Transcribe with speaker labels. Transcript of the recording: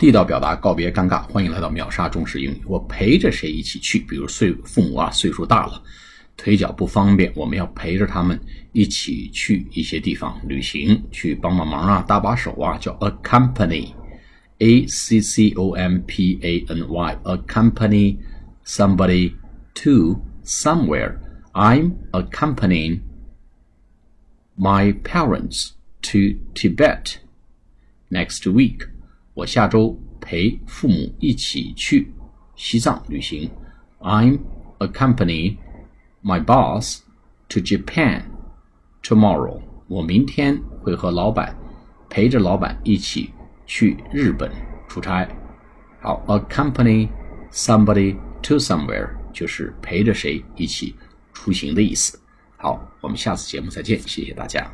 Speaker 1: 地道表达告别尴尬，欢迎来到秒杀中式英语。我陪着谁一起去？比如岁父母啊，岁数大了，腿脚不方便，我们要陪着他们一起去一些地方旅行，去帮帮忙啊，搭把手啊，叫 accompany，a c c o m p a n y，accompany somebody to somewhere。I'm accompanying my parents to Tibet next week. 我下周陪父母一起去西藏旅行。I'm accompany my boss to Japan tomorrow. 我明天会和老板陪着老板一起去日本出差。好，accompany somebody to somewhere 就是陪着谁一起出行的意思。好，我们下次节目再见，谢谢大家。